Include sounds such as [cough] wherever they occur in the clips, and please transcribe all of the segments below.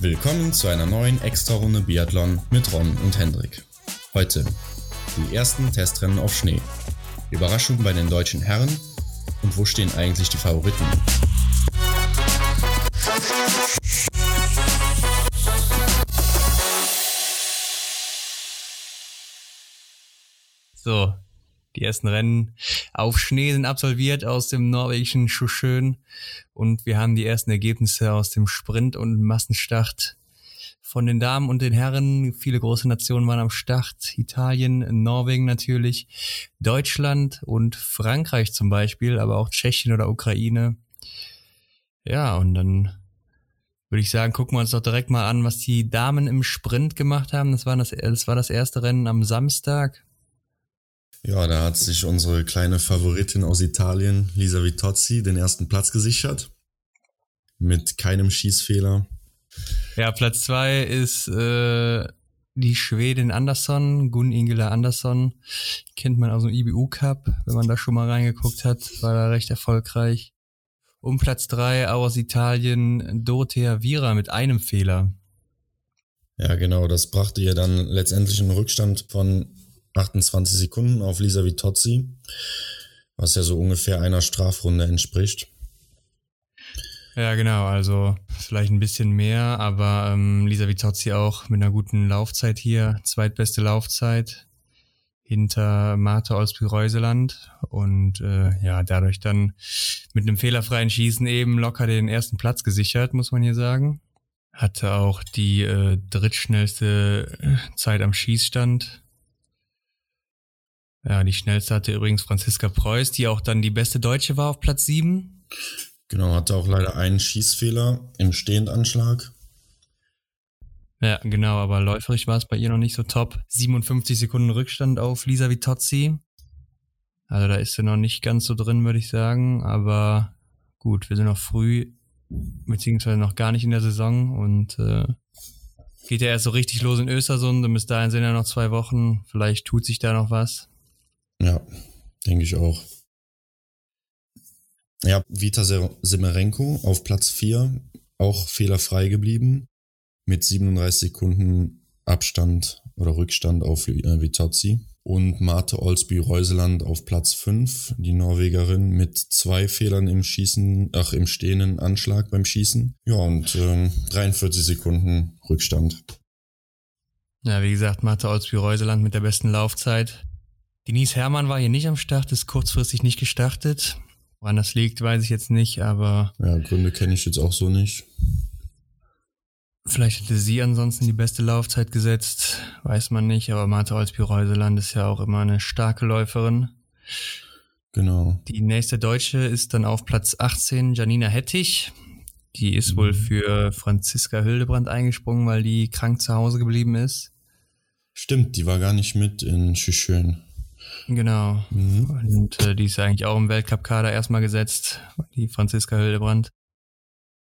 Willkommen zu einer neuen Extra-Runde Biathlon mit Ron und Hendrik. Heute die ersten Testrennen auf Schnee. Überraschung bei den deutschen Herren und wo stehen eigentlich die Favoriten? So, die ersten Rennen auf Schnee sind absolviert aus dem norwegischen Schuschön und wir haben die ersten Ergebnisse aus dem Sprint und Massenstart von den Damen und den Herren. Viele große Nationen waren am Start. Italien, Norwegen natürlich, Deutschland und Frankreich zum Beispiel, aber auch Tschechien oder Ukraine. Ja, und dann würde ich sagen, gucken wir uns doch direkt mal an, was die Damen im Sprint gemacht haben. Das war das, das war das erste Rennen am Samstag. Ja, da hat sich unsere kleine Favoritin aus Italien, Lisa Vitozzi, den ersten Platz gesichert. Mit keinem Schießfehler. Ja, Platz zwei ist äh, die Schwedin Andersson, Gun Ingela Andersson. Kennt man aus dem IBU Cup, wenn man da schon mal reingeguckt hat, war da recht erfolgreich. Um Platz drei auch aus Italien Dorothea Vira mit einem Fehler. Ja, genau, das brachte ihr dann letztendlich einen Rückstand von 28 Sekunden auf Lisa Vitozzi, was ja so ungefähr einer Strafrunde entspricht. Ja, genau, also vielleicht ein bisschen mehr, aber ähm, Lisa Vitozzi auch mit einer guten Laufzeit hier, zweitbeste Laufzeit hinter Martha Olsby-Reuseland und äh, ja, dadurch dann mit einem fehlerfreien Schießen eben locker den ersten Platz gesichert, muss man hier sagen. Hatte auch die äh, drittschnellste äh, Zeit am Schießstand ja, die schnellste hatte übrigens Franziska Preuß, die auch dann die beste Deutsche war auf Platz 7. Genau, hatte auch leider einen Schießfehler im Stehendanschlag. Ja, genau, aber läuferig war es bei ihr noch nicht so top. 57 Sekunden Rückstand auf Lisa Vitozzi. Also da ist sie noch nicht ganz so drin, würde ich sagen. Aber gut, wir sind noch früh, beziehungsweise noch gar nicht in der Saison und äh, geht ja erst so richtig los in Östersund und bis dahin sind ja noch zwei Wochen. Vielleicht tut sich da noch was. Ja, denke ich auch. Ja, Vita Semerenko auf Platz 4, auch fehlerfrei geblieben, mit 37 Sekunden Abstand oder Rückstand auf äh, Vitozzi. Und Marte Olsby Reuseland auf Platz 5, die Norwegerin mit zwei Fehlern im Schießen, ach, im stehenden Anschlag beim Schießen. Ja, und äh, 43 Sekunden Rückstand. Ja, wie gesagt, Marte Olsby Reuseland mit der besten Laufzeit. Denise Herrmann war hier nicht am Start, ist kurzfristig nicht gestartet. Woran das liegt, weiß ich jetzt nicht, aber. Ja, Gründe kenne ich jetzt auch so nicht. Vielleicht hätte sie ansonsten die beste Laufzeit gesetzt, weiß man nicht, aber Martha Olsby-Reuseland ist ja auch immer eine starke Läuferin. Genau. Die nächste Deutsche ist dann auf Platz 18 Janina Hettich. Die ist mhm. wohl für Franziska Hildebrand eingesprungen, weil die krank zu Hause geblieben ist. Stimmt, die war gar nicht mit in Schüschön. Genau. Mhm. Und äh, die ist eigentlich auch im Weltcup-Kader erstmal gesetzt, die Franziska Hildebrand.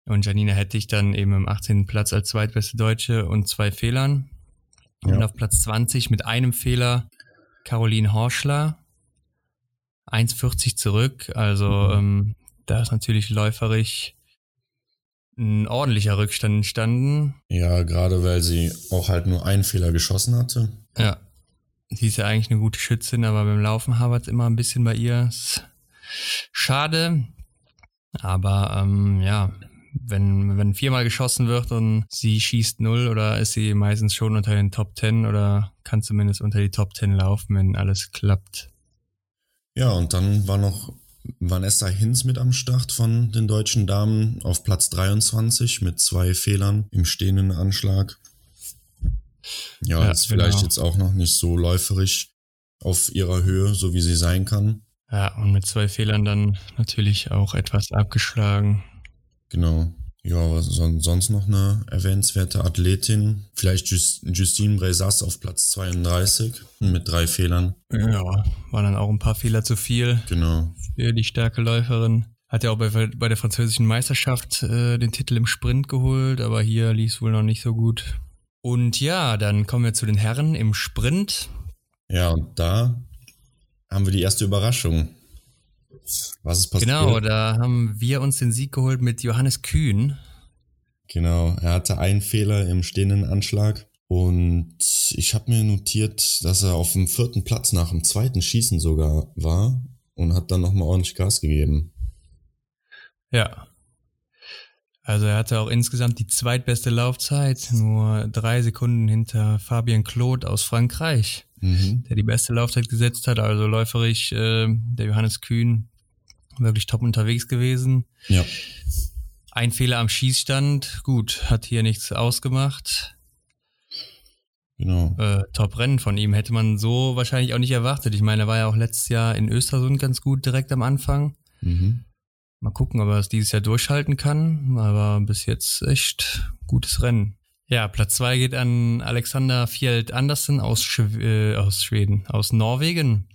Und Janina hätte ich dann eben im 18. Platz als zweitbeste Deutsche und zwei Fehlern. Ja. Und auf Platz 20 mit einem Fehler Caroline Horschler. 1,40 zurück. Also mhm. ähm, da ist natürlich läuferig ein ordentlicher Rückstand entstanden. Ja, gerade weil sie auch halt nur einen Fehler geschossen hatte. Ja, Sie ist ja eigentlich eine gute Schützin, aber beim Laufen habert es immer ein bisschen bei ihr. Schade. Aber ähm, ja, wenn, wenn viermal geschossen wird und sie schießt null oder ist sie meistens schon unter den Top Ten oder kann zumindest unter die Top Ten laufen, wenn alles klappt. Ja, und dann war noch Vanessa Hinz mit am Start von den deutschen Damen auf Platz 23 mit zwei Fehlern im stehenden Anschlag. Ja, ja ist vielleicht genau. jetzt auch noch nicht so läuferisch auf ihrer Höhe, so wie sie sein kann. Ja, und mit zwei Fehlern dann natürlich auch etwas abgeschlagen. Genau. Ja, was sonst noch eine erwähnenswerte Athletin? Vielleicht Just, Justine Bresas auf Platz 32 mit drei Fehlern. Ja, waren dann auch ein paar Fehler zu viel. Genau. Für die starke Läuferin. Hat ja auch bei, bei der französischen Meisterschaft äh, den Titel im Sprint geholt, aber hier lief es wohl noch nicht so gut. Und ja, dann kommen wir zu den Herren im Sprint. Ja, und da haben wir die erste Überraschung. Was ist passiert? Genau, da haben wir uns den Sieg geholt mit Johannes Kühn. Genau, er hatte einen Fehler im stehenden Anschlag und ich habe mir notiert, dass er auf dem vierten Platz nach dem zweiten Schießen sogar war und hat dann nochmal ordentlich Gas gegeben. Ja. Also er hatte auch insgesamt die zweitbeste Laufzeit, nur drei Sekunden hinter Fabien Claude aus Frankreich, Mhm. der die beste Laufzeit gesetzt hat. Also läuferisch äh, der Johannes Kühn wirklich top unterwegs gewesen. Ja, Ein Fehler am Schießstand, gut, hat hier nichts ausgemacht. genau. Äh, Top-Rennen von ihm hätte man so wahrscheinlich auch nicht erwartet. Ich meine, er war ja auch letztes Jahr in Östersund ganz gut direkt am Anfang. Mhm. Mal gucken, ob er es dieses Jahr durchhalten kann. Aber bis jetzt echt gutes Rennen. Ja, Platz zwei geht an Alexander Fjeld Andersen aus, Schw äh, aus Schweden, aus Norwegen.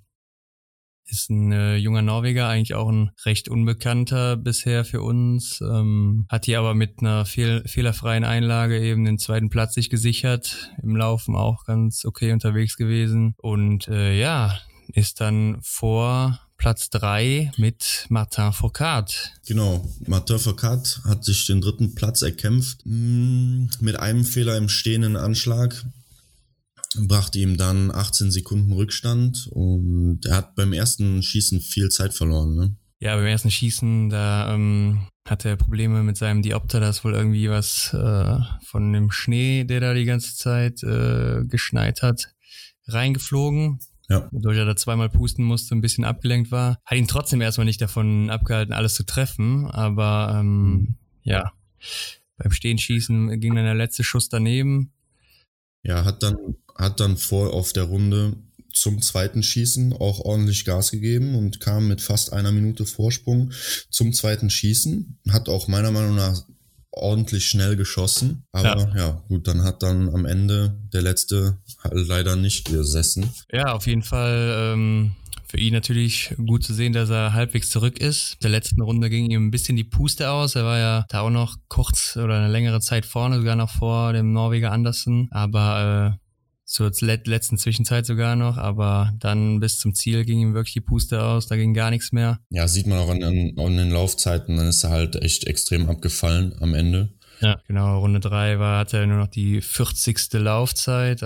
Ist ein äh, junger Norweger, eigentlich auch ein recht unbekannter bisher für uns. Ähm, hat hier aber mit einer fehl fehlerfreien Einlage eben den zweiten Platz sich gesichert. Im Laufen auch ganz okay unterwegs gewesen. Und äh, ja, ist dann vor Platz drei mit Martin Foucault. Genau, Martin Foucault hat sich den dritten Platz erkämpft mm, mit einem Fehler im stehenden Anschlag. Brachte ihm dann 18 Sekunden Rückstand und er hat beim ersten Schießen viel Zeit verloren. Ne? Ja, beim ersten Schießen, da ähm, hatte er Probleme mit seinem Diopter, da ist wohl irgendwie was äh, von dem Schnee, der da die ganze Zeit äh, geschneit hat, reingeflogen. Ja. Wodurch er da zweimal pusten musste, ein bisschen abgelenkt war. Hat ihn trotzdem erstmal nicht davon abgehalten, alles zu treffen, aber ähm, ja, beim Stehenschießen ging dann der letzte Schuss daneben. Ja, hat dann, hat dann vor auf der Runde zum zweiten Schießen auch ordentlich Gas gegeben und kam mit fast einer Minute Vorsprung zum zweiten Schießen. Hat auch meiner Meinung nach ordentlich schnell geschossen. Aber ja, ja gut, dann hat dann am Ende der letzte halt leider nicht gesessen. Ja, auf jeden Fall ähm, für ihn natürlich gut zu sehen, dass er halbwegs zurück ist. Der letzten Runde ging ihm ein bisschen die Puste aus. Er war ja da auch noch kurz oder eine längere Zeit vorne, sogar noch vor dem Norweger Andersen. Aber äh, zur letzten Zwischenzeit sogar noch, aber dann bis zum Ziel ging ihm wirklich die Puste aus, da ging gar nichts mehr. Ja, sieht man auch an, an, den Laufzeiten, dann ist er halt echt extrem abgefallen am Ende. Ja, genau, Runde drei war, hatte er nur noch die 40. Laufzeit.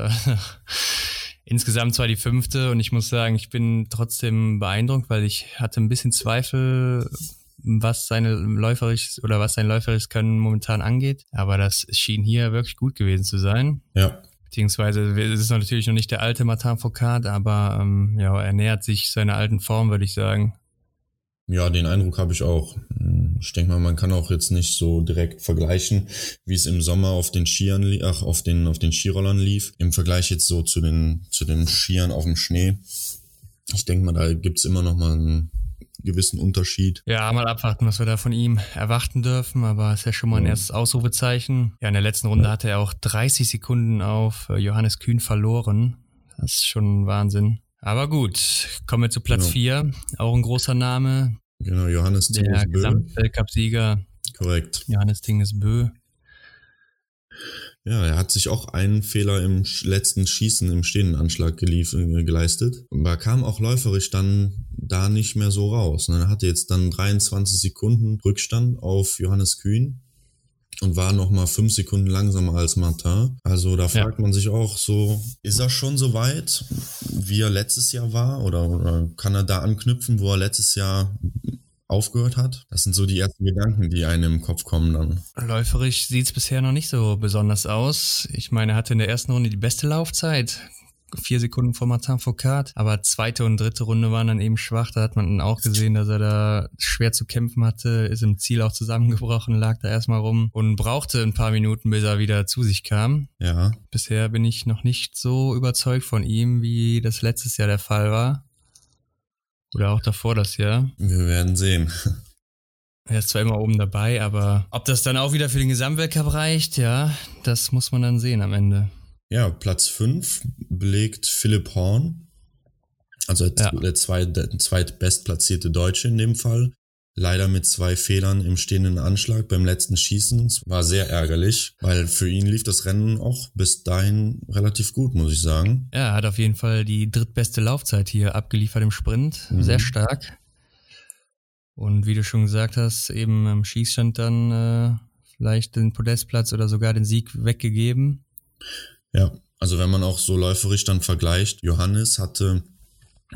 [laughs] Insgesamt zwar die fünfte und ich muss sagen, ich bin trotzdem beeindruckt, weil ich hatte ein bisschen Zweifel, was seine läuferisch oder was sein läuferisches Können momentan angeht. Aber das schien hier wirklich gut gewesen zu sein. Ja, Beziehungsweise es ist natürlich noch nicht der alte Martin Foucault, aber ähm, ja, er nähert sich seiner alten Form, würde ich sagen. Ja, den Eindruck habe ich auch. Ich denke mal, man kann auch jetzt nicht so direkt vergleichen, wie es im Sommer auf den Skiern, ach, auf den, auf den Skirollern lief. Im Vergleich jetzt so zu den, zu den Skiern auf dem Schnee. Ich denke mal, da gibt's immer noch mal einen gewissen Unterschied. Ja, mal abwarten, was wir da von ihm erwarten dürfen, aber ist ja schon mal ein Ja. erstes Ausrufezeichen. Ja, in der letzten Runde hatte er auch 30 Sekunden auf äh, Johannes Kühn verloren. Das ist schon Wahnsinn. Aber gut, kommen wir zu Platz Genau. 4. Auch ein großer Name, Genau, Johannes der Tingesbö. Gesamtweltcup-Sieger Korrekt. Johannes Tingesbö. Ja, er hat sich auch einen Fehler im letzten Schießen im stehenden Anschlag äh, geleistet. Aber kam auch läuferisch dann da nicht mehr so raus. ne? Er hatte jetzt dann 23 Sekunden Rückstand auf Johannes Kühn und war nochmal fünf Sekunden langsamer als Martin. Also da fragt man sich auch so, ist er schon so weit, wie er letztes Jahr war? Oder, oder kann er da anknüpfen, wo er letztes Jahr aufgehört hat? Das sind so die ersten Gedanken, die einem im Kopf kommen dann. Läuferisch sieht's bisher noch nicht so besonders aus. Ich meine, er hatte in der ersten Runde die beste Laufzeit. Vier Sekunden vor Martin Foucault. Aber zweite und dritte Runde waren dann eben schwach. Da hat man dann auch gesehen, dass er da schwer zu kämpfen hatte, ist im Ziel auch zusammengebrochen, lag da erstmal rum und brauchte ein paar Minuten, bis er wieder zu sich kam. Ja, Bisher bin ich noch nicht so überzeugt von ihm, wie das letztes Jahr der Fall war. Oder auch davor das Jahr. wir werden sehen. Er ist zwar immer oben dabei, aber ob das dann auch wieder für den Gesamtweltcup reicht, ja, das muss man dann sehen am Ende. Ja, Platz 5 belegt Philipp Horn. Also der, Ja. der, zweit, der zweitbestplatzierte Deutsche in dem Fall. Leider mit zwei Fehlern im stehenden Anschlag beim letzten Schießen. Es war sehr ärgerlich, weil für ihn lief das Rennen auch bis dahin relativ gut, muss ich sagen. Ja, er hat auf jeden Fall die drittbeste Laufzeit hier abgeliefert im Sprint. Mhm. Sehr stark. Und wie du schon gesagt hast, eben am Schießstand dann äh, vielleicht den Podestplatz oder sogar den Sieg weggegeben. Ja, also wenn man auch so läuferisch dann vergleicht, Johannes hatte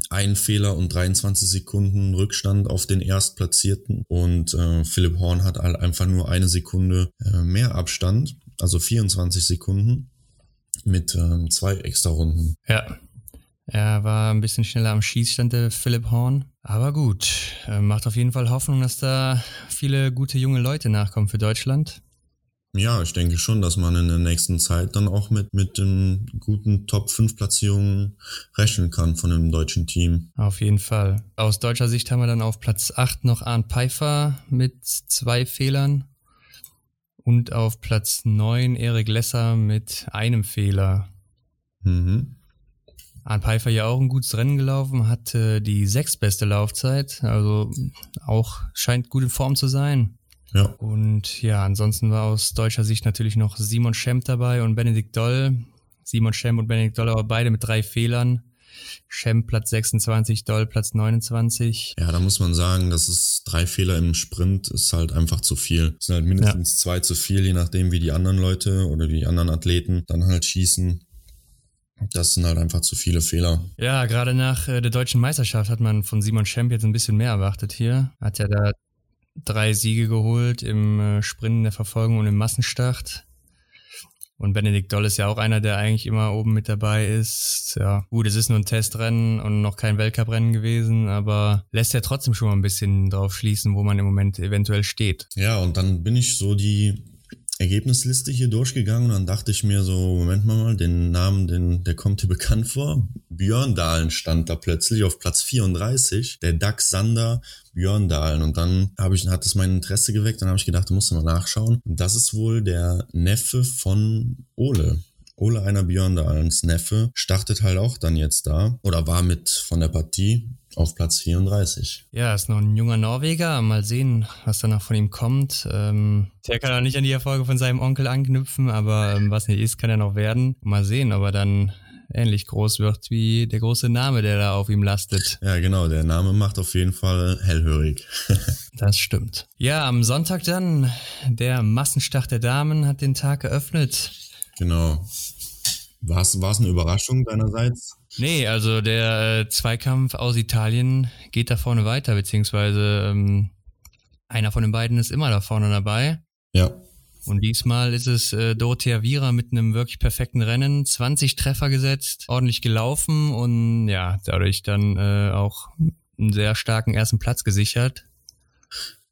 einen Fehler und 23 Sekunden Rückstand auf den Erstplatzierten und äh, Philipp Horn hat halt einfach nur eine Sekunde äh, mehr Abstand, also 24 Sekunden mit äh, zwei extra Runden. Ja, er war ein bisschen schneller am Schießstand, der Philipp Horn. Aber gut, äh, macht auf jeden Fall Hoffnung, dass da viele gute junge Leute nachkommen für Deutschland. Ja, ich denke schon, dass man in der nächsten Zeit dann auch mit, mit den guten Top 5 Platzierungen rechnen kann von dem deutschen Team. Auf jeden Fall. Aus deutscher Sicht haben wir dann auf Platz 8 noch Arndt Pfeiffer mit zwei Fehlern. Und auf Platz 9 Erik Lesser mit einem Fehler. Mhm. Arndt Pfeiffer ja auch ein gutes Rennen gelaufen, hatte die sechstbeste Laufzeit, also auch scheint gut in Form zu sein. Ja. Und ja, ansonsten war aus deutscher Sicht natürlich noch Simon Schemp dabei und Benedikt Doll. Simon Schemp und Benedikt Doll aber beide mit drei Fehlern. Schemp Platz 26, Doll Platz 29. Ja, da muss man sagen, das ist drei Fehler im Sprint ist halt einfach zu viel. Es sind halt mindestens ja. zwei zu viel, je nachdem, wie die anderen Leute oder die anderen Athleten dann halt schießen. Das sind halt einfach zu viele Fehler. Ja, gerade nach äh, der deutschen Meisterschaft hat man von Simon Schemp jetzt ein bisschen mehr erwartet hier. Hat ja da drei Siege geholt im äh, Sprint, in der Verfolgung und im Massenstart. Und Benedikt Doll ist ja auch einer, der eigentlich immer oben mit dabei ist. Ja, gut, es ist nur ein Testrennen und noch kein Weltcuprennen gewesen, aber lässt ja trotzdem schon mal ein bisschen drauf schließen, wo man im Moment eventuell steht. Ja, und dann bin ich so die Ergebnisliste hier durchgegangen und dann dachte ich mir so, Moment mal, den Namen, den, der kommt hier [laughs] bekannt vor. Björn Dahlen stand da plötzlich auf Platz 34, der Dax Sander Björn Dahlen. Und dann habe ich, hat das mein Interesse geweckt, dann habe ich gedacht, du musst mal nachschauen. Das ist wohl der Neffe von Ole. Ole einer Björn Dahlens Neffe startet halt auch dann jetzt da oder war mit von der Partie auf Platz 34. Ja, ist noch ein junger Norweger. Mal sehen, was danach von ihm kommt. Ähm, der kann auch nicht an die Erfolge von seinem Onkel anknüpfen, aber ähm, was nicht ist, kann er noch werden. Mal sehen, ob er dann ähnlich groß wird wie der große Name, der da auf ihm lastet. Ja, genau. Der Name macht auf jeden Fall hellhörig. [laughs] das stimmt. Ja, am Sonntag dann, der Massenstart der Damen hat den Tag eröffnet. Genau. War es eine Überraschung deinerseits? Nee, also der äh, Zweikampf aus Italien geht da vorne weiter, beziehungsweise ähm, einer von den beiden ist immer da vorne dabei. Ja. Und diesmal ist es äh, Dorothea Vira mit einem wirklich perfekten Rennen, 20 Treffer gesetzt, ordentlich gelaufen und ja, dadurch dann äh, auch einen sehr starken ersten Platz gesichert.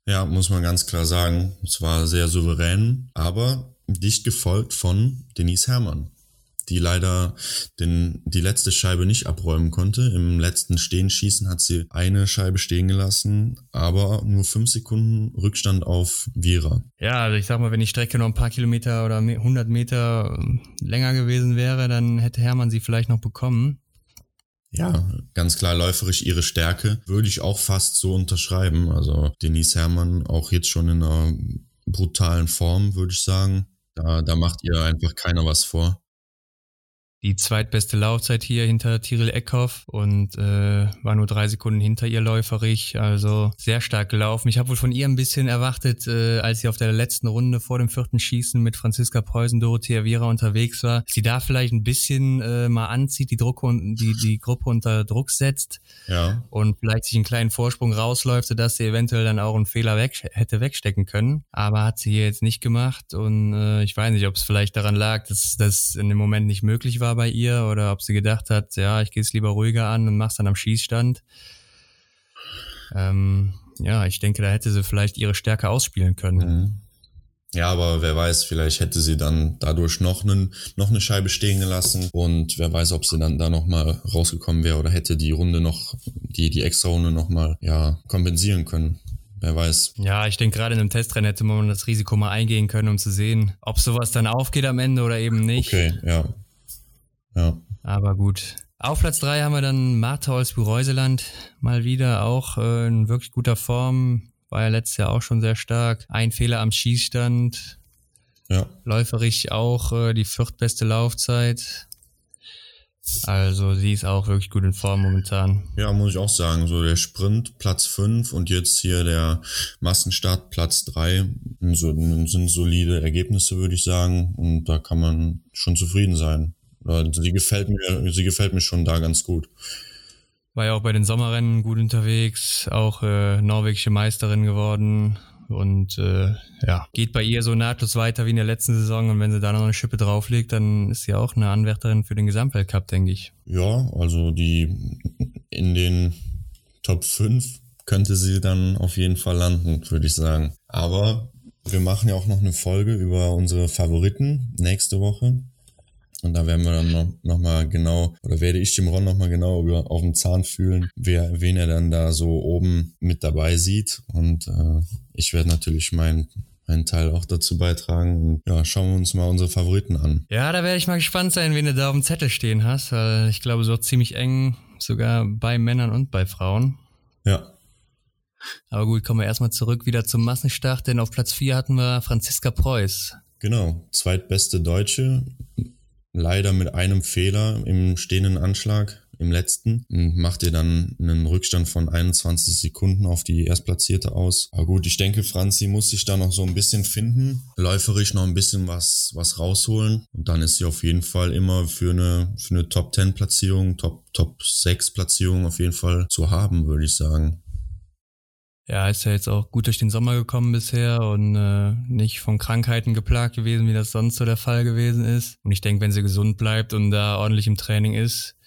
Ja, muss man ganz klar sagen. Es war sehr souverän, aber dicht gefolgt von Denise Herrmann die leider den, die letzte Scheibe nicht abräumen konnte. Im letzten Stehenschießen hat sie eine Scheibe stehen gelassen, aber nur fünf Sekunden Rückstand auf Vira. Ja, also ich sag mal, wenn die Strecke noch ein paar Kilometer oder 100 Meter ähm, länger gewesen wäre, dann hätte Hermann sie vielleicht noch bekommen. Ja, ganz klar läuferisch ihre Stärke würde ich auch fast so unterschreiben. Also Denise Hermann auch jetzt schon in einer brutalen Form, würde ich sagen. Da, da macht ihr einfach keiner was vor die zweitbeste Laufzeit hier hinter Tiril Eckhoff und äh, war nur drei Sekunden hinter ihr läuferig, also sehr stark gelaufen. Ich habe wohl von ihr ein bisschen erwartet, äh, als sie auf der letzten Runde vor dem vierten Schießen mit Franziska Preußen, Dorothea Viera unterwegs war, sie da vielleicht ein bisschen äh, mal anzieht, die, Druck und die, die Gruppe unter Druck setzt ja. und vielleicht sich einen kleinen Vorsprung rausläuft, sodass sie eventuell dann auch einen Fehler weg, hätte wegstecken können. Aber hat sie hier jetzt nicht gemacht und äh, ich weiß nicht, ob es vielleicht daran lag, dass das in dem Moment nicht möglich war war bei ihr oder ob sie gedacht hat, ja, ich gehe es lieber ruhiger an und mach's dann am Schießstand. Ähm, ja, ich denke, da hätte sie vielleicht ihre Stärke ausspielen können. Mhm. Ja, aber wer weiß, vielleicht hätte sie dann dadurch noch, einen, noch eine Scheibe stehen gelassen und wer weiß, ob sie dann da nochmal rausgekommen wäre oder hätte die Runde noch, die, die extra Runde nochmal, ja, kompensieren können. Wer weiß. Ja, ich denke, gerade in einem Testrennen hätte man das Risiko mal eingehen können, um zu sehen, ob sowas dann aufgeht am Ende oder eben nicht. Okay, ja. Ja. Aber gut. Auf Platz drei haben wir dann Martha Olsby-Reuseland. Mal wieder auch äh, in wirklich guter Form. War ja letztes Jahr auch schon sehr stark. Ein Fehler am Schießstand. Ja. Läuferig auch äh, die viertbeste Laufzeit. Also sie ist auch wirklich gut in Form momentan. Ja, muss ich auch sagen. So der Sprint Platz 5 und jetzt hier der Massenstart Platz 3 so, sind solide Ergebnisse, würde ich sagen. Und da kann man schon zufrieden sein. Sie gefällt mir, sie gefällt mir schon da ganz gut. War ja auch bei den Sommerrennen gut unterwegs, auch äh, norwegische Meisterin geworden. Und äh, ja, geht bei ihr so nahtlos weiter wie in der letzten Saison. Und wenn sie da noch eine Schippe drauflegt, dann ist sie auch eine Anwärterin für den Gesamtweltcup, denke ich. Ja, also die in den Top 5 könnte sie dann auf jeden Fall landen, würde ich sagen. Aber wir machen ja auch noch eine Folge über unsere Favoriten nächste Woche. Und da werden wir dann noch, noch mal genau, oder werde ich dem Ron noch mal genau über, auf den Zahn fühlen, wer, wen er dann da so oben mit dabei sieht. Und äh, ich werde natürlich meinen meinen Teil auch dazu beitragen. Und ja, schauen wir uns mal unsere Favoriten an. Ja, da werde ich mal gespannt sein, wen du da auf dem Zettel stehen hast, weil ich glaube, so ziemlich eng, sogar bei Männern und bei Frauen. Ja. Aber gut, kommen wir erstmal zurück wieder zum Massenstart, denn auf Platz 4 hatten wir Franziska Preuß. Genau, zweitbeste Deutsche, leider mit einem Fehler im stehenden Anschlag im letzten und macht ihr dann einen Rückstand von 21 Sekunden auf die Erstplatzierte aus. Aber gut, ich denke, Franzi muss sich da noch so ein bisschen finden, läuferisch noch ein bisschen was, was rausholen und dann ist sie auf jeden Fall immer für eine, für eine Top 10 Platzierung, Top, Top 6 Platzierung auf jeden Fall zu haben, würde ich sagen. Ja, ist ja jetzt auch gut durch den Sommer gekommen bisher und äh, nicht von Krankheiten geplagt gewesen, wie das sonst so der Fall gewesen ist. Und ich denke, wenn sie gesund bleibt und da ordentlich im Training ist,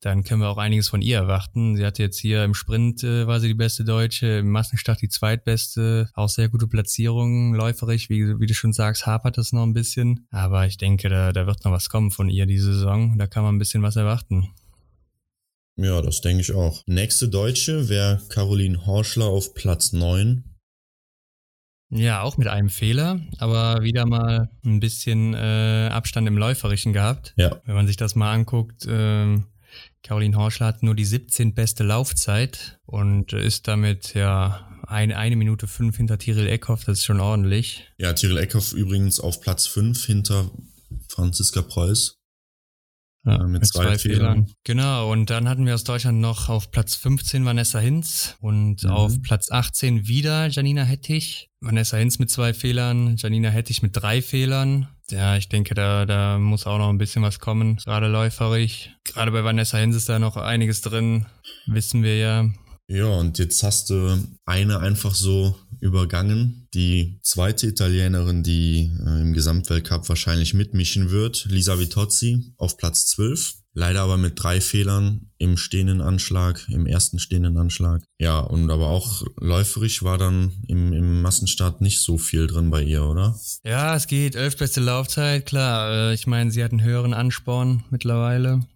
dann können wir auch einiges von ihr erwarten. Sie hatte jetzt hier im Sprint äh, war sie die beste Deutsche, im Massenstart die zweitbeste, auch sehr gute Platzierung, läuferisch, wie, wie du schon sagst, hapert das noch ein bisschen. Aber ich denke, da, da wird noch was kommen von ihr diese Saison. Da kann man ein bisschen was erwarten. Ja, das denke ich auch. Nächste Deutsche wäre Caroline Horschler auf Platz 9. Ja, auch mit einem Fehler, aber wieder mal ein bisschen äh, Abstand im Läuferischen gehabt. Ja. Wenn man sich das mal anguckt, äh, Caroline Horschler hat nur die 17 beste Laufzeit und ist damit ja eine, eine Minute fünf hinter Tiril Eckhoff, das ist schon ordentlich. Ja, Tiril Eckhoff übrigens auf Platz 5 hinter Franziska Preuß. Ja, mit, mit, zwei, zwei Fehlern. Fehlern. Genau, und dann hatten wir aus Deutschland noch auf Platz 15 Vanessa Hinz und mhm. auf Platz 18 wieder Janina Hettich. Vanessa Hinz mit zwei Fehlern, Janina Hettich mit drei Fehlern. Ja, ich denke, da, da muss auch noch ein bisschen was kommen, gerade läuferig. Gerade bei Vanessa Hinz ist da noch einiges drin, wissen wir ja. Ja, und jetzt hast du eine einfach so übergangen. Die zweite Italienerin, die äh, im Gesamtweltcup wahrscheinlich mitmischen wird, Lisa Vitozzi auf Platz 12. Leider aber mit drei Fehlern im stehenden Anschlag, im ersten stehenden Anschlag. Ja, und aber auch läuferisch war dann im, im Massenstart nicht so viel drin bei ihr, oder? Ja, es geht. Elf beste Laufzeit, klar. Äh, ich meine, sie hat einen höheren Ansporn mittlerweile.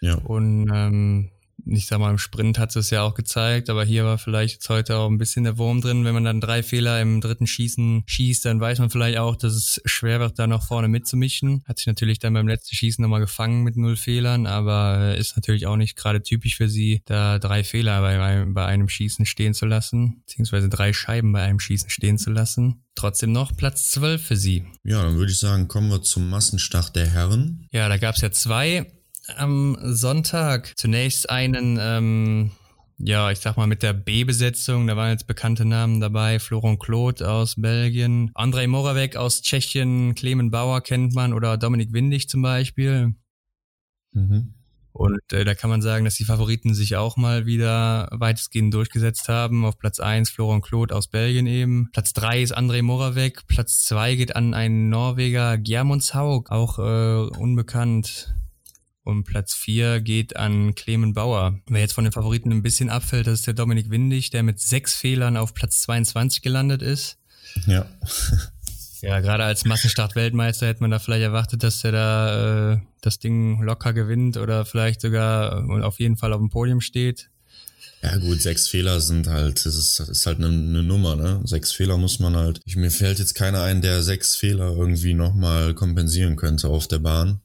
Ja. Und ähm, ich sag mal, im Sprint hat es ja auch gezeigt, aber hier war vielleicht jetzt heute auch ein bisschen der Wurm drin. Wenn man dann drei Fehler im dritten Schießen schießt, dann weiß man vielleicht auch, dass es schwer wird, da noch vorne mitzumischen. Hat sich natürlich dann beim letzten Schießen nochmal gefangen mit null Fehlern, aber ist natürlich auch nicht gerade typisch für sie, da drei Fehler bei, bei einem Schießen stehen zu lassen, beziehungsweise drei Scheiben bei einem Schießen stehen zu lassen. Trotzdem noch Platz 12 für sie. Ja, dann würde ich sagen, kommen wir zum Massenstart der Herren. Ja, da gab es ja zwei am Sonntag zunächst einen, ähm, ja, ich sag mal mit der B-Besetzung, da waren jetzt bekannte Namen dabei, Florent Claude aus Belgien, Andrei Moravec aus Tschechien, Clemen Bauer kennt man oder Dominik Windig zum Beispiel. Mhm. Und äh, da kann man sagen, dass die Favoriten sich auch mal wieder weitestgehend durchgesetzt haben. Auf Platz eins Florent Claude aus Belgien eben. Platz drei ist André Moravec. Platz zwei geht an einen Norweger Gjermunds Haug, auch äh, unbekannt und Platz 4 geht an Clemen Bauer. Wer jetzt von den Favoriten ein bisschen abfällt, das ist der Dominik Windig, der mit sechs Fehlern auf Platz 22 gelandet ist. Ja. [laughs] ja, gerade als Massenstart-Weltmeister hätte man da vielleicht erwartet, dass er da äh, das Ding locker gewinnt oder vielleicht sogar äh, auf jeden Fall auf dem Podium steht. Ja gut, sechs Fehler sind halt, das ist, das ist halt eine, eine Nummer, ne? Sechs Fehler muss man halt. Ich, mir fällt jetzt keiner ein, der sechs Fehler irgendwie nochmal kompensieren könnte auf der Bahn.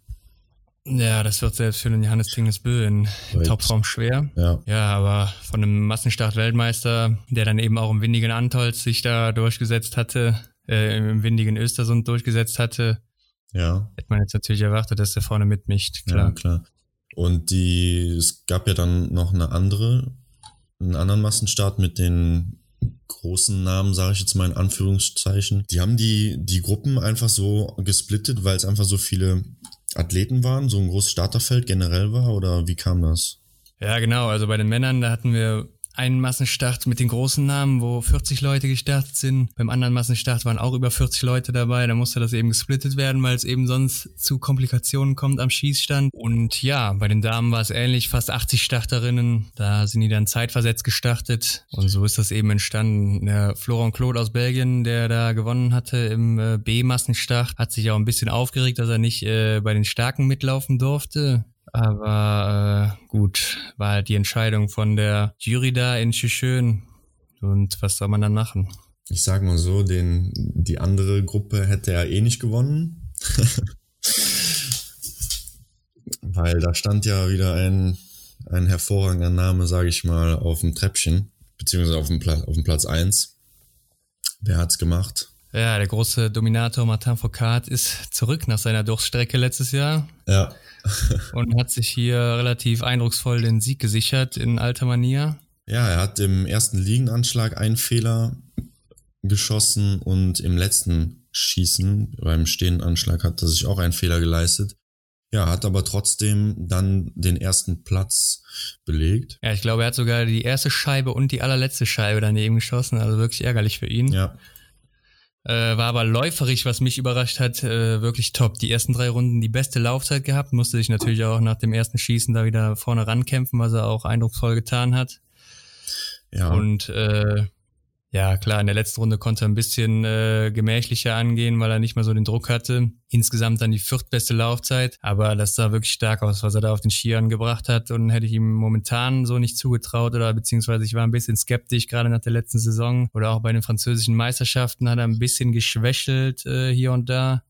Ja, das wird selbst für den Johannes Tingesbö in, in Topraum schwer. Ja. ja, aber von einem Massenstart-Weltmeister, der dann eben auch im windigen Antolz sich da durchgesetzt hatte, äh, im windigen Östersund durchgesetzt hatte, ja. hätte man jetzt natürlich erwartet, dass der vorne mitmischt. Klar. Ja, klar. Und die, es gab ja dann noch eine andere, einen anderen Massenstart mit den großen Namen, sage ich jetzt mal in Anführungszeichen. Die haben die, die Gruppen einfach so gesplittet, weil es einfach so viele Athleten waren, so ein großes Starterfeld generell war oder wie kam das? Ja, genau. Also bei den Männern, da hatten wir einen Massenstart mit den großen Namen, wo 40 Leute gestartet sind. Beim anderen Massenstart waren auch über 40 Leute dabei. Da musste das eben gesplittet werden, weil es eben sonst zu Komplikationen kommt am Schießstand. Und ja, bei den Damen war es ähnlich. Fast 80 Starterinnen. Da sind die dann zeitversetzt gestartet. Und so ist das eben entstanden. Der Florent Claude aus Belgien, der da gewonnen hatte im äh, B-Massenstart, hat sich auch ein bisschen aufgeregt, dass er nicht äh, bei den Starken mitlaufen durfte. Aber äh, gut, war halt die Entscheidung von der Jury da in Schön. Und was soll man dann machen? Ich sag mal so, den, die andere Gruppe hätte er eh nicht gewonnen. [laughs] Weil da stand ja wieder ein, ein hervorragender Name, sage ich mal, auf dem Treppchen, beziehungsweise auf dem, Pla auf dem Platz eins. Wer hat's gemacht? Ja, der große Dominator Martin Foucault ist zurück nach seiner Durchstrecke letztes Jahr. Ja. [laughs] [laughs] und hat sich hier relativ eindrucksvoll den Sieg gesichert in alter Manier. Ja, er hat im ersten Liegenanschlag einen Fehler geschossen und im letzten Schießen beim Stehenanschlag hat er sich auch einen Fehler geleistet. Ja, hat aber trotzdem dann den ersten Platz belegt. Ja, ich glaube, er hat sogar die erste Scheibe und die allerletzte Scheibe daneben geschossen, also wirklich ärgerlich für ihn. Ja. Äh, war aber läuferig, was mich überrascht hat, äh, wirklich top. Die ersten drei Runden die beste Laufzeit gehabt, musste sich natürlich auch nach dem ersten Schießen da wieder vorne rankämpfen, was er auch eindrucksvoll getan hat. Ja. Und äh, ja, klar, in der letzten Runde konnte er ein bisschen äh, gemächlicher angehen, weil er nicht mehr so den Druck hatte. Insgesamt dann die viertbeste Laufzeit, aber das sah wirklich stark aus, was er da auf den Skiern gebracht hat und hätte ich ihm momentan so nicht zugetraut oder beziehungsweise ich war ein bisschen skeptisch, gerade nach der letzten Saison oder auch bei den französischen Meisterschaften hat er ein bisschen geschwächelt äh, hier und da.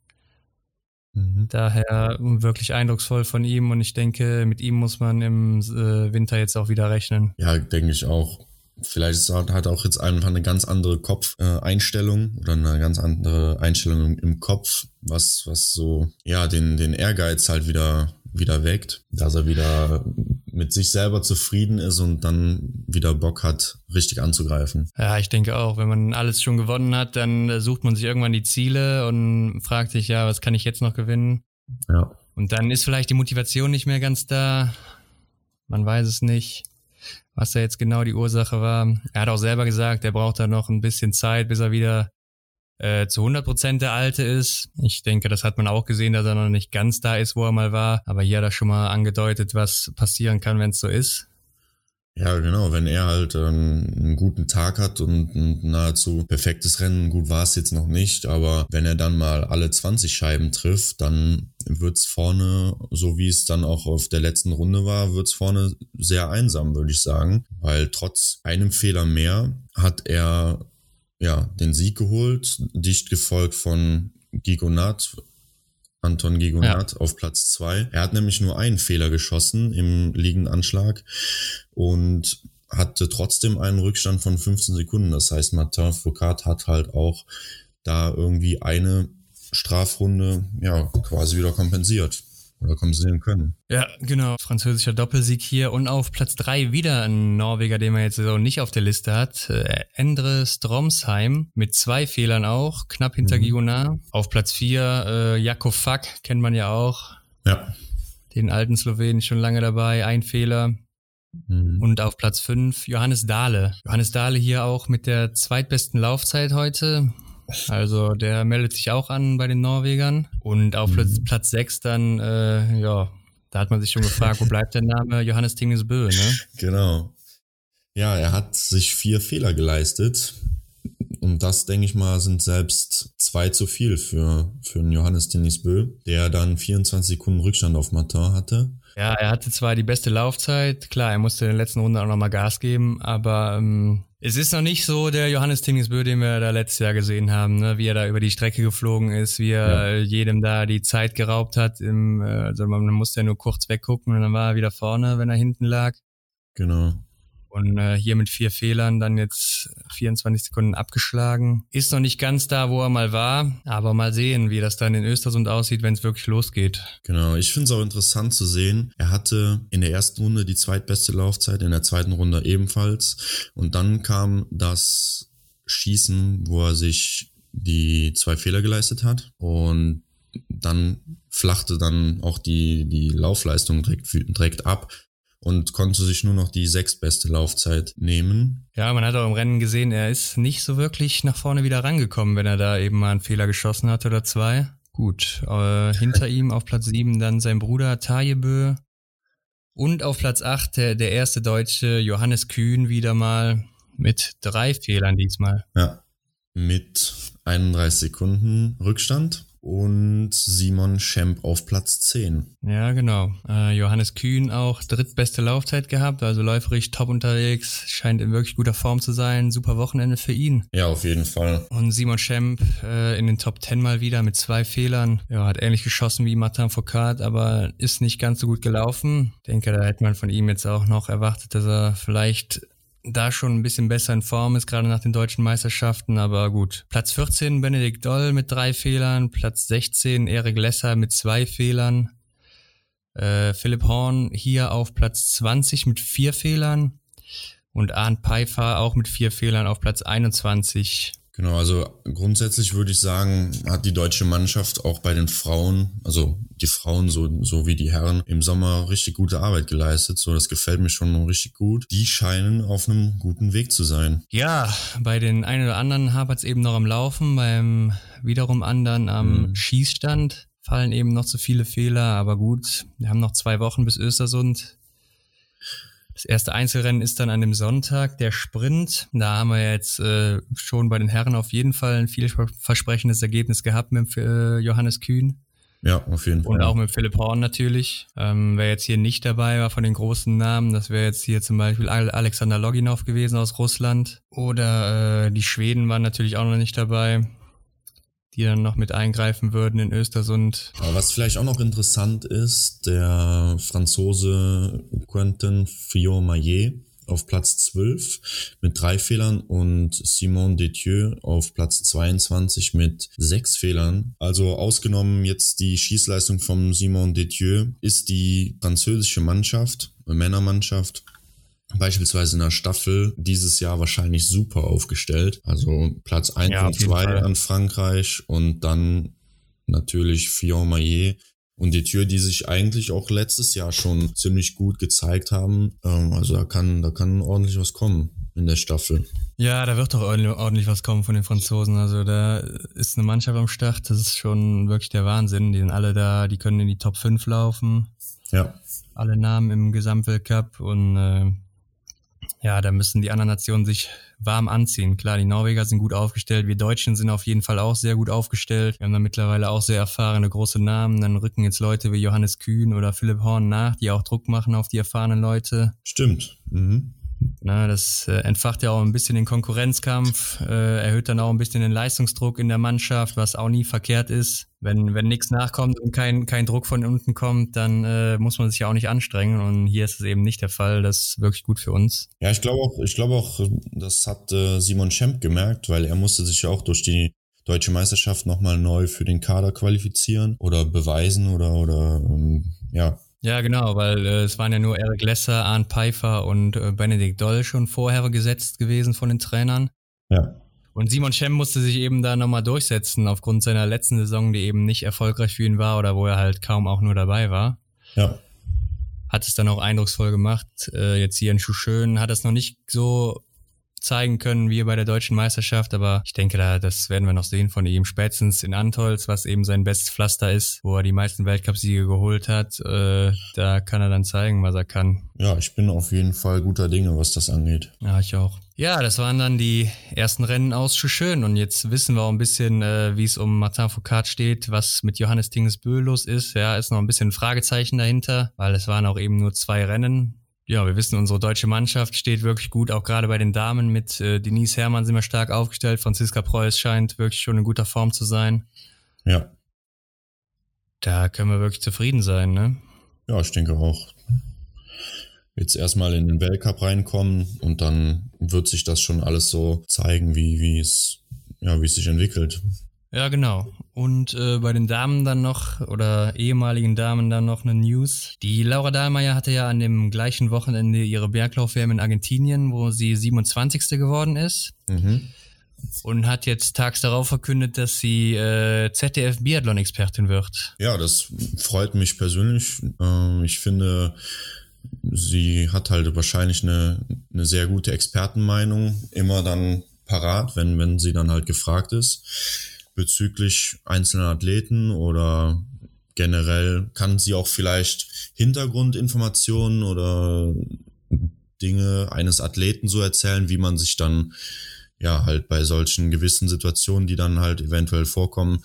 Mhm. Daher wirklich eindrucksvoll von ihm und ich denke, mit ihm muss man im äh, Winter jetzt auch wieder rechnen. Ja, denke ich auch. Vielleicht hat auch jetzt einfach eine ganz andere Kopfeinstellung äh, oder eine ganz andere Einstellung im Kopf, was, was so, ja, den, den Ehrgeiz halt wieder, wieder weckt, dass er wieder mit sich selber zufrieden ist und dann wieder Bock hat, richtig anzugreifen. Ja, ich denke auch, wenn man alles schon gewonnen hat, dann sucht man sich irgendwann die Ziele und fragt sich, ja, was kann ich jetzt noch gewinnen? Ja. Und dann ist vielleicht die Motivation nicht mehr ganz da. Man weiß es nicht was da jetzt genau die Ursache war. Er hat auch selber gesagt, er braucht da noch ein bisschen Zeit, bis er wieder äh, zu 100 Prozent der Alte ist. Ich denke, das hat man auch gesehen, dass er noch nicht ganz da ist, wo er mal war. Aber hier hat er schon mal angedeutet, was passieren kann, wenn es so ist. Ja, genau. Wenn er halt ähm, einen guten Tag hat und ein nahezu perfektes Rennen, gut war es jetzt noch nicht, aber wenn er dann mal alle 20 Scheiben trifft, dann wird's vorne, so wie es dann auch auf der letzten Runde war, wird's vorne sehr einsam, würde ich sagen. Weil trotz einem Fehler mehr hat er ja den Sieg geholt, dicht gefolgt von Gigonat Anton Gigonat ja. auf Platz zwei. Er hat nämlich nur einen Fehler geschossen im Liegenanschlag und hatte trotzdem einen Rückstand von 15 Sekunden. Das heißt, Martin Foucault hat halt auch da irgendwie eine Strafrunde ja quasi wieder kompensiert oder kompensieren können. Ja, genau. Französischer Doppelsieg hier und auf Platz drei wieder ein Norweger, den man jetzt so nicht auf der Liste hat. Äh, Endre Stromsheim mit zwei Fehlern auch, knapp hinter mhm. Gigonard. Auf Platz vier äh, Jakov Fak, kennt man ja auch. Ja. Den alten Slowenen schon lange dabei, ein Fehler. Mhm. Und auf Platz fünf Johannes Dahle. Johannes Dahle hier auch mit der zweitbesten Laufzeit heute. Also der meldet sich auch an bei den Norwegern. Und auf mhm. Platz 6 dann, äh, ja, da hat man sich schon gefragt, wo bleibt der Name [laughs] Johannes Tinges Bö, ne? Genau. Ja, er hat sich vier Fehler geleistet. Und das, denke ich mal, sind selbst zwei zu viel für, für einen Johannes Bö, der dann 24 Sekunden Rückstand auf Martin hatte. Ja, er hatte zwar die beste Laufzeit, klar, er musste in der letzten Runde auch nochmal Gas geben, aber ähm, es ist noch nicht so der Johannes Tingesbö, den wir da letztes Jahr gesehen haben, ne? wie er da über die Strecke geflogen ist, wie er ja. jedem da die Zeit geraubt hat. Im, äh, also man musste ja nur kurz weggucken und dann war er wieder vorne, wenn er hinten lag. Genau. Und äh, hier mit vier Fehlern dann jetzt 24 Sekunden abgeschlagen. Ist noch nicht ganz da, wo er mal war, aber mal sehen, wie das dann in Östersund aussieht, wenn es wirklich losgeht. Genau, ich finde es auch interessant zu sehen. Er hatte in der ersten Runde die zweitbeste Laufzeit, in der zweiten Runde ebenfalls. Und dann kam das Schießen, wo er sich die zwei Fehler geleistet hat. Und dann flachte dann auch die, die Laufleistung direkt, direkt ab und konnte sich nur noch die sechstbeste Laufzeit nehmen. Ja, man hat auch im Rennen gesehen, er ist nicht so wirklich nach vorne wieder rangekommen, wenn er da eben mal einen Fehler geschossen hat oder zwei. Gut, äh, hinter [laughs] ihm auf Platz sieben dann sein Bruder Tajebö und auf Platz acht der, der erste Deutsche Johannes Kühn wieder mal mit drei Fehlern diesmal. Ja, mit 31 Sekunden Rückstand und Simon Schemp auf Platz 10. Ja, genau. Äh, Johannes Kühn auch drittbeste Laufzeit gehabt, also läuferisch top unterwegs, scheint in wirklich guter Form zu sein. Super Wochenende für ihn. Ja, auf jeden Fall. Und Simon Schemp äh, in den Top 10 mal wieder mit zwei Fehlern. Ja, hat ähnlich geschossen wie Martin Foucault, aber ist nicht ganz so gut gelaufen. Ich denke, da hätte man von ihm jetzt auch noch erwartet, dass er vielleicht da schon ein bisschen besser in Form ist, gerade nach den deutschen Meisterschaften, aber gut. Platz 14 Benedikt Doll mit drei Fehlern, Platz 16 Erik Lesser mit zwei Fehlern, äh, Philipp Horn hier auf Platz 20 mit vier Fehlern und Arndt Pfeiffer auch mit vier Fehlern auf Platz 21 Genau, also grundsätzlich würde ich sagen, hat die deutsche Mannschaft auch bei den Frauen, also die Frauen so, so wie die Herren, im Sommer richtig gute Arbeit geleistet. So, das gefällt mir schon richtig gut. Die scheinen auf einem guten Weg zu sein. Ja, bei den einen oder anderen hapert es eben noch am Laufen, beim wiederum anderen am mhm. Schießstand fallen eben noch zu viele Fehler, aber gut, wir haben noch zwei Wochen bis Östersund. Das erste Einzelrennen ist dann an dem Sonntag, der Sprint. Da haben wir jetzt äh, schon bei den Herren auf jeden Fall ein vielversprechendes Ergebnis gehabt mit äh, Johannes Kühn. Ja, auf jeden Fall. Und auch mit Philipp Horn natürlich. Ähm, wer jetzt hier nicht dabei war von den großen Namen, das wäre jetzt hier zum Beispiel Alexander Loginov gewesen aus Russland. Oder äh, die Schweden waren natürlich auch noch nicht dabei die dann noch mit eingreifen würden in Östersund. Aber was vielleicht auch noch interessant ist, der Franzose Quentin Fillon-Maillet auf Platz 12 mit drei Fehlern und Simon Detieu auf Platz 22 mit sechs Fehlern. Also ausgenommen jetzt die Schießleistung von Simon Detieu ist die französische Mannschaft, Männermannschaft, beispielsweise in der Staffel dieses Jahr wahrscheinlich super aufgestellt. Also Platz 1 ja, und 2 an Frankreich und dann natürlich Fillon Maillet und die Tür, die sich eigentlich auch letztes Jahr schon ziemlich gut gezeigt haben. Ähm, also da kann, da kann ordentlich was kommen in der Staffel. Ja, da wird doch ordentlich was kommen von den Franzosen. Also da ist eine Mannschaft am Start, das ist schon wirklich der Wahnsinn. Die sind alle da, die können in die Top 5 laufen. Ja. Alle Namen im Gesamtweltcup und äh, ja, da müssen die anderen Nationen sich warm anziehen. Klar, die Norweger sind gut aufgestellt, wir Deutschen sind auf jeden Fall auch sehr gut aufgestellt. Wir haben da mittlerweile auch sehr erfahrene große Namen. Dann rücken jetzt Leute wie Johannes Kühn oder Philipp Horn nach, die auch Druck machen auf die erfahrenen Leute. Stimmt. Mhm. Na, das äh, entfacht ja auch ein bisschen den Konkurrenzkampf, äh, erhöht dann auch ein bisschen den Leistungsdruck in der Mannschaft, was auch nie verkehrt ist. Wenn, wenn nichts nachkommt und kein, kein Druck von unten kommt, dann äh, muss man sich ja auch nicht anstrengen. Und hier ist es eben nicht der Fall. Das ist wirklich gut für uns. Ja, ich glaube auch, ich glaube auch, das hat äh, Simon Schemp gemerkt, weil er musste sich ja auch durch die deutsche Meisterschaft nochmal neu für den Kader qualifizieren oder beweisen oder, oder ähm, ja, ja, genau, weil äh, es waren ja nur Eric Lesser, Arndt Pfeiffer und äh, Benedikt Doll schon vorher gesetzt gewesen von den Trainern. Ja. Und Simon Schemm musste sich eben da nochmal durchsetzen aufgrund seiner letzten Saison, die eben nicht erfolgreich für ihn war oder wo er halt kaum auch nur dabei war. Ja. Hat es dann auch eindrucksvoll gemacht. Äh, jetzt hier in Schuschön hat es noch nicht so zeigen können wie bei der deutschen Meisterschaft, aber ich denke, da das werden wir noch sehen von ihm. Spätestens in Antolz, was eben sein bestes Pflaster ist, wo er die meisten Weltcupsiege geholt hat, äh, da kann er dann zeigen, was er kann. Ja, ich bin auf jeden Fall guter Dinge, was das angeht. Ja, ich auch. Ja, das waren dann die ersten Rennen aus Schön und jetzt wissen wir auch ein bisschen, äh, wie es um Martin Foucault steht, was mit Johannes Tinges Bö los ist. Ja, ist noch ein bisschen ein Fragezeichen dahinter, weil es waren auch eben nur zwei Rennen ja, wir wissen, unsere deutsche Mannschaft steht wirklich gut, auch gerade bei den Damen mit äh, Denise Herrmann sind wir stark aufgestellt. Franziska Preuß scheint wirklich schon in guter Form zu sein. Ja. Da können wir wirklich zufrieden sein, ne? Ja, ich denke auch. jetzt erstmal in den Weltcup reinkommen und dann wird sich das schon alles so zeigen, wie, wie es, ja, wie es sich entwickelt. Ja, genau. Und äh, bei den Damen dann noch, oder ehemaligen Damen dann noch eine News. Die Laura Dahlmeier hatte ja an dem gleichen Wochenende ihre Berglauf-WM in Argentinien, wo sie 27. geworden ist. Mhm. Und hat jetzt tags darauf verkündet, dass sie äh, ZDF-Biathlon-Expertin wird. Ja, das freut mich persönlich. Äh, ich finde, sie hat halt wahrscheinlich eine, eine sehr gute Expertenmeinung, immer dann parat, wenn, wenn sie dann halt gefragt ist bezüglich einzelner Athleten oder generell kann sie auch vielleicht Hintergrundinformationen oder Dinge eines Athleten so erzählen, wie man sich dann ja halt bei solchen gewissen Situationen, die dann halt eventuell vorkommen,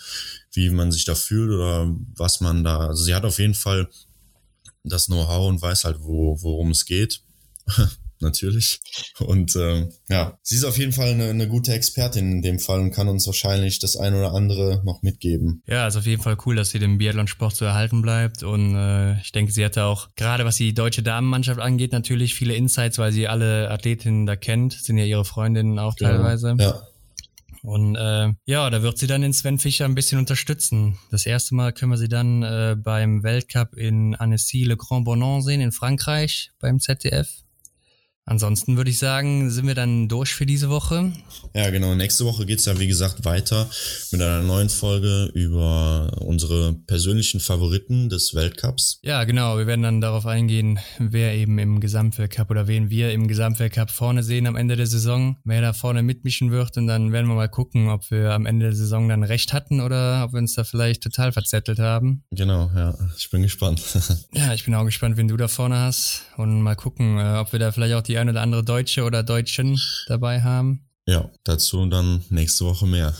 wie man sich da fühlt oder was man da. Also sie hat auf jeden Fall das Know-how und weiß halt, wo, worum es geht. [laughs] natürlich. Und äh, ja, sie ist auf jeden Fall eine, eine gute Expertin in dem Fall und kann uns wahrscheinlich das ein oder andere noch mitgeben. Ja, ist auf jeden Fall cool, dass sie dem Biathlon-Sport so erhalten bleibt. Und äh, ich denke, sie hatte auch, gerade was die deutsche Damenmannschaft angeht, natürlich viele Insights, weil sie alle Athletinnen da kennt, sind ja ihre Freundinnen auch teilweise. Ja. Und äh, ja, da wird sie dann den Sven Fischer ein bisschen unterstützen. Das erste Mal können wir sie dann äh, beim Weltcup in Annecy-le Grand Bonan sehen in Frankreich beim ZDF. Ansonsten würde ich sagen, sind wir dann durch für diese Woche. Ja, genau. Nächste Woche geht's ja, wie gesagt, weiter mit einer neuen Folge über unsere persönlichen Favoriten des Weltcups. Ja, genau. Wir werden dann darauf eingehen, wer eben im Gesamtweltcup oder wen wir im Gesamtweltcup vorne sehen am Ende der Saison, wer da vorne mitmischen wird. Und dann werden wir mal gucken, ob wir am Ende der Saison dann recht hatten oder ob wir uns da vielleicht total verzettelt haben. Genau, ja. Ich bin gespannt. [laughs] ja, ich bin auch gespannt, wen du da vorne hast. Und mal gucken, äh, ob wir da vielleicht auch die die ein oder andere Deutsche oder Deutschen dabei haben. Ja, dazu dann nächste Woche mehr.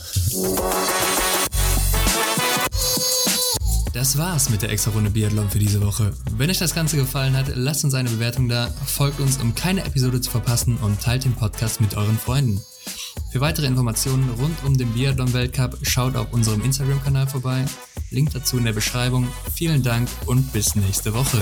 Das war's mit der extra Runde Biathlon für diese Woche. Wenn euch das Ganze gefallen hat, lasst uns eine Bewertung da, folgt uns, um keine Episode zu verpassen und teilt den Podcast mit euren Freunden. Für weitere Informationen rund um den Biathlon-Weltcup schaut auf unserem Instagram-Kanal vorbei. Link dazu in der Beschreibung. Vielen Dank und bis nächste Woche.